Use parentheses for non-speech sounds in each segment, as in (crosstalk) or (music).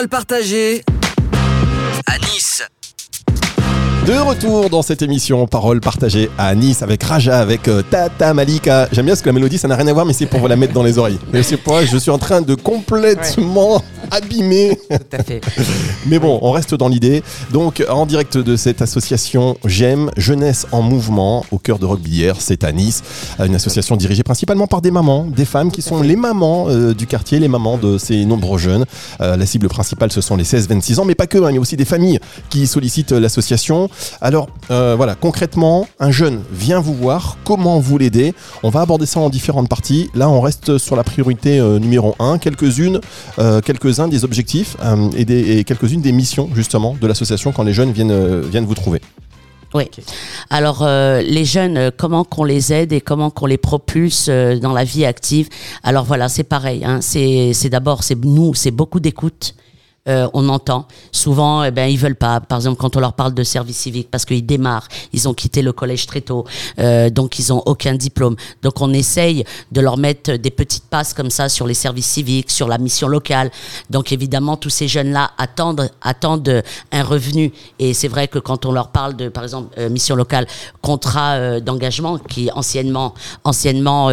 Parole partagée à Nice. De retour dans cette émission Parole partagée à Nice avec Raja, avec euh, Tata Malika. J'aime bien ce que la mélodie, ça n'a rien à voir, mais c'est pour vous la mettre dans les oreilles. Mais c'est pas, je suis en train de complètement abîmer. Tout à fait. (laughs) Mais bon, on reste dans l'idée. Donc, en direct de cette association J'aime, Jeunesse en Mouvement, au cœur de Roquebillière, c'est à Nice. Une association dirigée principalement par des mamans, des femmes qui sont les mamans euh, du quartier, les mamans de ces nombreux jeunes. Euh, la cible principale, ce sont les 16-26 ans, mais pas que, hein, il y a aussi des familles qui sollicitent l'association. Alors, euh, voilà, concrètement, un jeune vient vous voir, comment vous l'aider? On va aborder ça en différentes parties. Là, on reste sur la priorité numéro 1, quelques-unes, euh, quelques-uns des objectifs euh, et, des- et quelques-unes des missions, justement, de l'association quand les jeunes viennent, euh, viennent vous trouver. Oui. Alors euh, les jeunes, euh, comment qu'on les aide et comment qu'on les propulse euh, dans la vie active? Alors voilà, c'est pareil. Hein. C'est c'est d'abord c'est nous, c'est beaucoup d'écoute. Euh, on entend. Souvent, eh ben, ils veulent pas. Par exemple, quand on leur parle de service civique, parce qu'ils démarrent, ils ont quitté le collège très tôt, euh, donc ils ont aucun diplôme. Donc on essaye de leur mettre des petites passes comme ça sur les services civiques, sur la mission locale. Donc évidemment, tous ces jeunes-là attendent, attendent un revenu. Et c'est vrai que quand on leur parle de, par exemple, euh, mission locale, contrat d'engagement, qui anciennement, anciennement,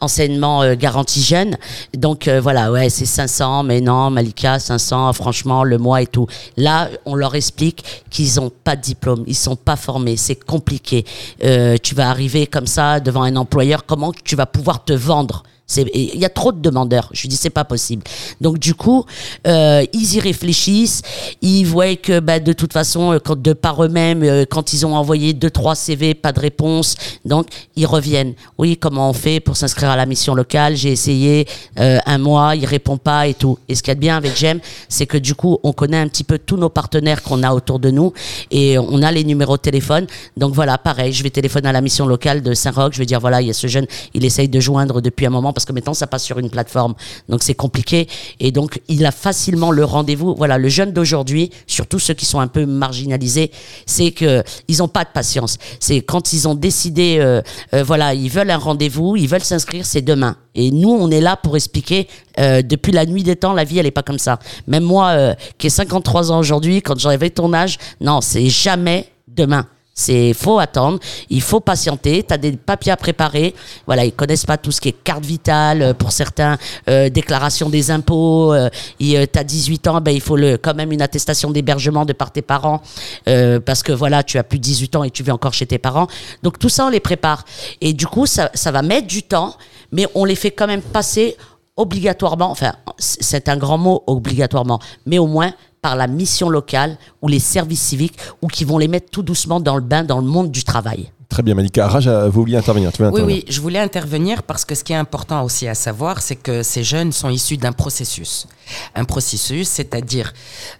anciennement garantie jeune. Donc voilà, ouais, c'est 500, mais non, Malika, 500, franchement, le mois et tout. Là, on leur explique qu'ils n'ont pas de diplôme, ils sont pas formés, c'est compliqué. Euh, tu vas arriver comme ça devant un employeur, comment tu vas pouvoir te vendre Il y a trop de demandeurs. Je lui dis c'est pas possible. Donc du coup, euh, ils y réfléchissent. Ils voient que bah, de toute façon, euh, quand de par eux-mêmes, euh, quand ils ont envoyé deux trois CV, pas de réponse, donc ils reviennent. Oui, comment on fait pour s'inscrire à la mission locale? J'ai essayé un mois, il répond pas et tout. Et ce qu'il y a de bien avec Gem, c'est que du coup, on connaît un petit peu tous nos partenaires qu'on a autour de nous et on a les numéros de téléphone. Donc voilà, pareil, je vais téléphoner à la mission locale de Saint-Roch. Je vais dire voilà, il y a ce jeune, il essaye de joindre depuis un moment parce que maintenant ça passe sur une plateforme, donc c'est compliqué. Et donc il a facilement le rendez-vous. Voilà, le jeune d'aujourd'hui, surtout ceux qui sont un peu marginalisés, c'est que ils ont pas de patience. C'est quand ils ont décidé, euh, euh, voilà, ils veulent un rendez-vous, ils veulent s'inscrire, c'est demain. Et nous, on est là pour expliquer. euh, depuis la nuit des temps, la vie, elle est pas comme ça. Même moi, qui ai 53 ans aujourd'hui, quand j'avais ton âge, non, c'est jamais demain. C'est faut attendre, il faut patienter. Tu as des papiers à préparer. Voilà, ils connaissent pas tout ce qui est carte vitale euh, pour certains, euh, déclaration des impôts. Euh, tu as 18 ans, ben il faut le quand même une attestation d'hébergement de par tes parents euh, parce que voilà, tu as plus de 18 ans et tu vis encore chez tes parents. Donc tout ça on les prépare et du coup ça ça va mettre du temps, mais on les fait quand même passer obligatoirement, enfin c'est un grand mot obligatoirement, mais au moins par la mission locale ou les services civiques ou qui vont les mettre tout doucement dans le bain dans le monde du travail. Très bien, Malika. Raja, vous vouliez intervenir. Tu veux Oui, intervenir oui, je voulais intervenir parce que ce qui est important aussi à savoir, c'est que ces jeunes sont issus d'un processus. Un processus, c'est-à-dire,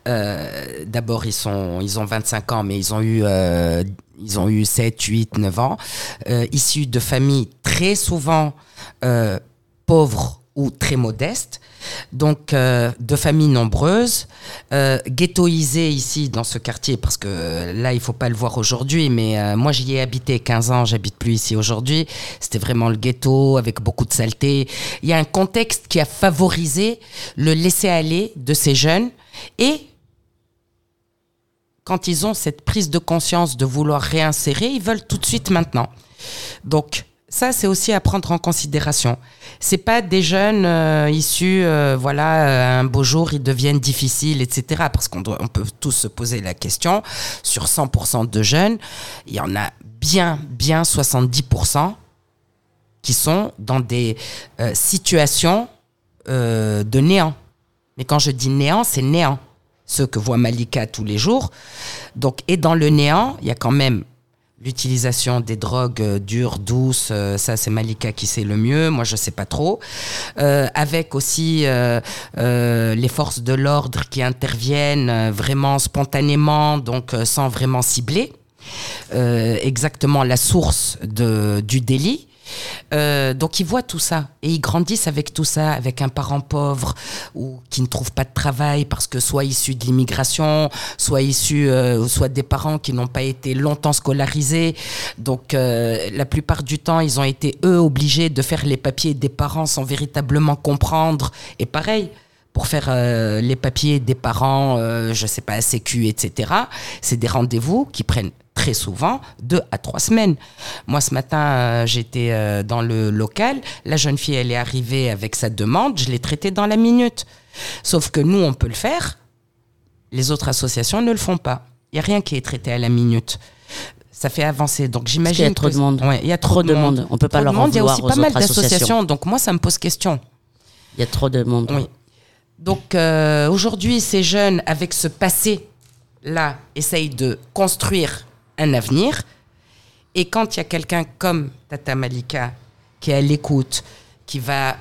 euh, d'abord, ils, sont, ils ont 25 ans, mais ils ont eu, euh, ils ont eu 7, 8, 9 ans, euh, issus de familles très souvent euh, pauvres ou très modestes, donc euh, de familles nombreuses, euh, ghettoisées ici dans ce quartier, parce que là, il faut pas le voir aujourd'hui, mais euh, moi j'y ai habité 15 ans, j'habite plus ici aujourd'hui. C'était vraiment le ghetto avec beaucoup de saleté. Il y a un contexte qui a favorisé le laisser-aller de ces jeunes et quand ils ont cette prise de conscience de vouloir réinsérer, ils veulent tout de suite maintenant. Donc, ça, c'est aussi à prendre en considération. C'est pas des jeunes euh, issus, euh, voilà, euh, un beau jour, ils deviennent difficiles, etc. Parce qu'on peut tous se poser la question. Sur 100% de jeunes, il y en a bien, bien 70% qui sont dans des situations de néant. Mais quand je dis néant, c'est néant. Ceux que voit Malika tous les jours. Donc, et dans le néant, il y a quand même l'utilisation des drogues euh, dures, douces, euh, ça c'est Malika qui sait le mieux, moi je sais pas trop, Euh, avec aussi les forces de l'ordre qui interviennent vraiment spontanément, donc sans vraiment cibler exactement la source de, du délit. Euh, donc ils voient tout ça et ils grandissent avec tout ça, avec un parent pauvre ou qui ne trouve pas de travail parce que soit issu de l'immigration, soit issu, euh, soit des parents qui n'ont pas été longtemps scolarisés. Donc euh, la plupart du temps, ils ont été eux obligés de faire les papiers des parents sans véritablement comprendre. Et pareil, pour faire les papiers des parents, euh, je sais pas, Sécu, etc. C'est des rendez-vous qui prennent très souvent deux à trois semaines. Moi, ce matin, euh, j'étais euh, dans le local. La jeune fille, elle est arrivée avec sa demande. Je l'ai traitée dans la minute. Sauf que nous, on peut le faire. Les autres associations ne le font pas. Il n'y a rien qui est traité à la minute. Ça fait avancer. Donc j'imagine. qu'il y a trop de monde. Ouais, il y a trop, Trop de monde. On peut pas Trop leur en monde. Il y a vouloir aussi pas mal d'associations. Donc moi, ça me pose question. Il y a trop de monde. Oui. Donc euh, aujourd'hui, ces jeunes, avec ce passé-là, essayent de construire un avenir. Et quand il y a quelqu'un comme Tata Malika qui est à l'écoute, qui va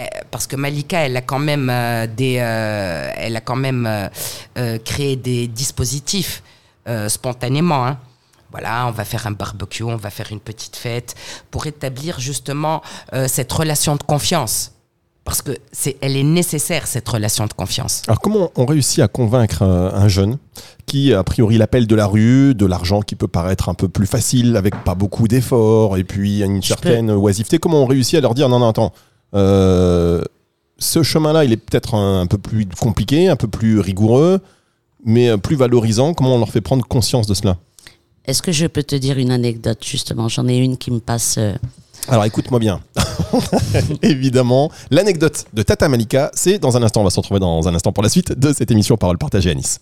euh, parce que Malika, elle a quand même euh, des, euh, elle a quand même créé des dispositifs spontanément. hein. Voilà, on va faire un barbecue, on va faire une petite fête pour établir justement cette relation de confiance. Parce que c'est, elle est nécessaire cette relation de confiance. Alors comment on réussit à convaincre un jeune qui a priori l'appel de la rue, de l'argent qui peut paraître un peu plus facile avec pas beaucoup d'efforts et puis une Je certaine oisiveté, comment on réussit à leur dire non non attends, euh, ce chemin-là il est peut-être un, un peu plus compliqué, un peu plus rigoureux, mais euh, plus valorisant, comment on leur fait prendre conscience de cela? Est-ce que je peux te dire une anecdote justement? J'en ai une qui me passe. euh, Alors écoute-moi bien. (laughs) Évidemment, l'anecdote de Tata Malika, c'est dans un instant, on va se retrouver dans un instant pour la suite de cette émission Parole partagée à Nice.